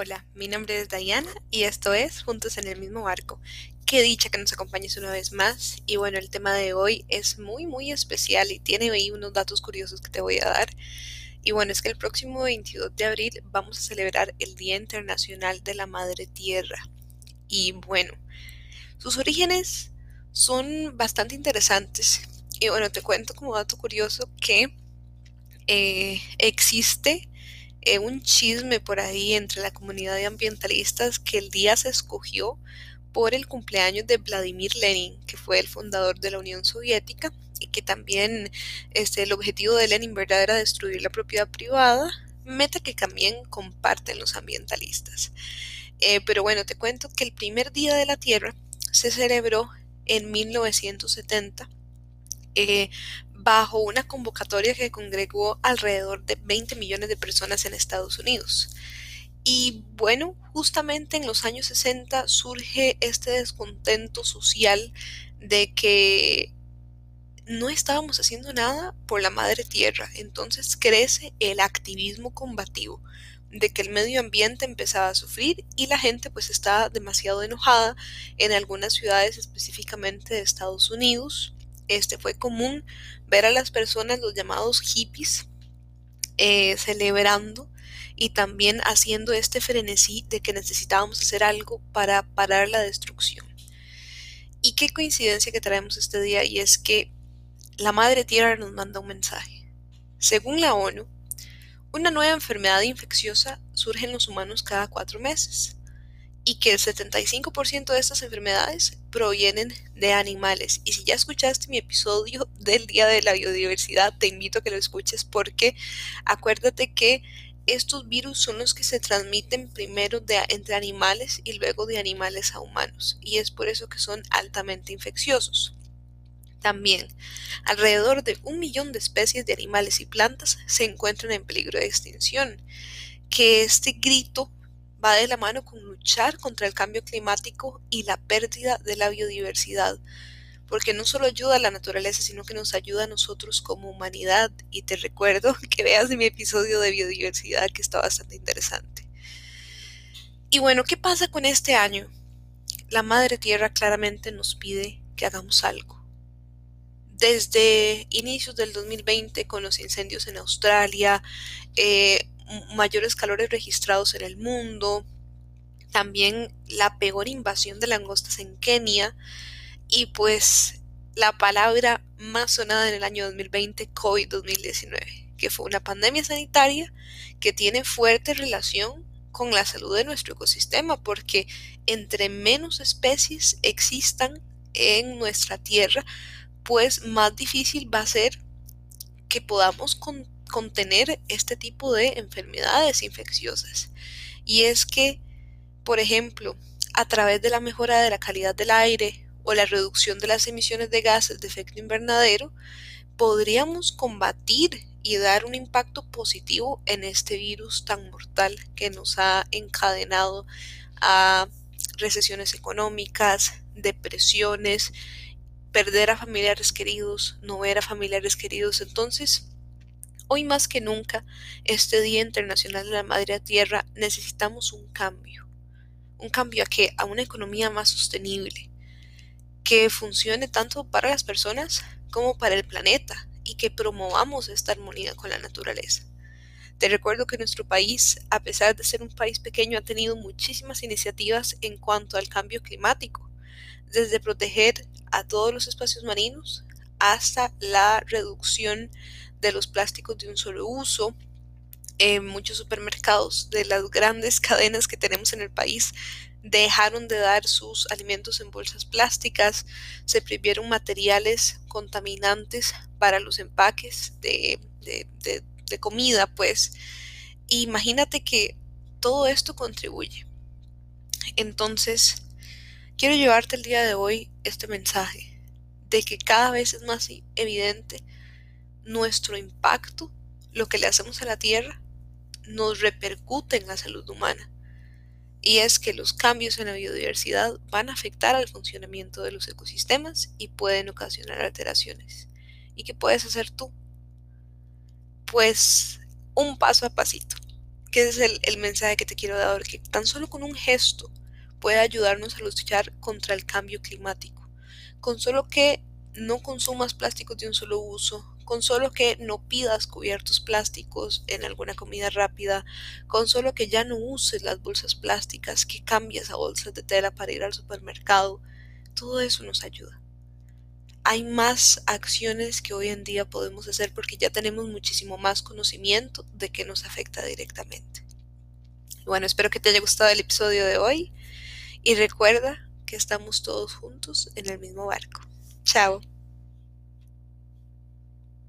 Hola, mi nombre es Diana y esto es Juntos en el mismo barco. Qué dicha que nos acompañes una vez más. Y bueno, el tema de hoy es muy, muy especial y tiene ahí unos datos curiosos que te voy a dar. Y bueno, es que el próximo 22 de abril vamos a celebrar el Día Internacional de la Madre Tierra. Y bueno, sus orígenes son bastante interesantes. Y bueno, te cuento como dato curioso que eh, existe eh, un chisme por ahí entre la comunidad de ambientalistas que el día se escogió por el cumpleaños de Vladimir Lenin, que fue el fundador de la Unión Soviética, y que también este, el objetivo de Lenin ¿verdad? era destruir la propiedad privada, meta que también comparten los ambientalistas. Eh, pero bueno, te cuento que el primer Día de la Tierra se celebró en 1970 eh, bajo una convocatoria que congregó alrededor de 20 millones de personas en Estados Unidos. Y bueno, justamente en los años 60 surge este descontento social de que no estábamos haciendo nada por la madre tierra. Entonces crece el activismo combativo de que el medio ambiente empezaba a sufrir y la gente pues estaba demasiado enojada en algunas ciudades específicamente de Estados Unidos este, fue común ver a las personas, los llamados hippies, eh, celebrando y también haciendo este frenesí de que necesitábamos hacer algo para parar la destrucción. Y qué coincidencia que traemos este día y es que la Madre Tierra nos manda un mensaje. Según la ONU, una nueva enfermedad infecciosa surge en los humanos cada cuatro meses y que el 75% de estas enfermedades provienen de animales. Y si ya escuchaste mi episodio del Día de la Biodiversidad, te invito a que lo escuches porque acuérdate que estos virus son los que se transmiten primero de, entre animales y luego de animales a humanos. Y es por eso que son altamente infecciosos. También, alrededor de un millón de especies de animales y plantas se encuentran en peligro de extinción. Que este grito va de la mano con luchar contra el cambio climático y la pérdida de la biodiversidad, porque no solo ayuda a la naturaleza, sino que nos ayuda a nosotros como humanidad. Y te recuerdo que veas mi episodio de biodiversidad que está bastante interesante. Y bueno, ¿qué pasa con este año? La Madre Tierra claramente nos pide que hagamos algo. Desde inicios del 2020, con los incendios en Australia, eh, mayores calores registrados en el mundo, también la peor invasión de langostas en Kenia. Y pues la palabra más sonada en el año 2020, COVID-2019, que fue una pandemia sanitaria que tiene fuerte relación con la salud de nuestro ecosistema, porque entre menos especies existan en nuestra tierra, pues más difícil va a ser que podamos contener este tipo de enfermedades infecciosas. Y es que, por ejemplo, a través de la mejora de la calidad del aire o la reducción de las emisiones de gases de efecto invernadero, podríamos combatir y dar un impacto positivo en este virus tan mortal que nos ha encadenado a recesiones económicas, depresiones, perder a familiares queridos, no ver a familiares queridos. Entonces, Hoy más que nunca, este Día Internacional de la Madre Tierra, necesitamos un cambio. Un cambio a que a una economía más sostenible, que funcione tanto para las personas como para el planeta y que promovamos esta armonía con la naturaleza. Te recuerdo que nuestro país, a pesar de ser un país pequeño, ha tenido muchísimas iniciativas en cuanto al cambio climático, desde proteger a todos los espacios marinos hasta la reducción de los plásticos de un solo uso. En muchos supermercados de las grandes cadenas que tenemos en el país dejaron de dar sus alimentos en bolsas plásticas, se prohibieron materiales contaminantes para los empaques de, de comida, pues imagínate que todo esto contribuye. Entonces, quiero llevarte el día de hoy este mensaje de que cada vez es más evidente nuestro impacto, lo que le hacemos a la Tierra, nos repercute en la salud humana. Y es que los cambios en la biodiversidad van a afectar al funcionamiento de los ecosistemas y pueden ocasionar alteraciones. ¿Y qué puedes hacer tú? Pues un paso a pasito. ¿Qué es el, el mensaje que te quiero dar? Que tan solo con un gesto puede ayudarnos a luchar contra el cambio climático. Con solo que no consumas plásticos de un solo uso, con solo que no pidas cubiertos plásticos en alguna comida rápida, con solo que ya no uses las bolsas plásticas, que cambies a bolsas de tela para ir al supermercado, todo eso nos ayuda. Hay más acciones que hoy en día podemos hacer porque ya tenemos muchísimo más conocimiento de que nos afecta directamente. Bueno, espero que te haya gustado el episodio de hoy y recuerda que estamos todos juntos en el mismo barco. Tchau.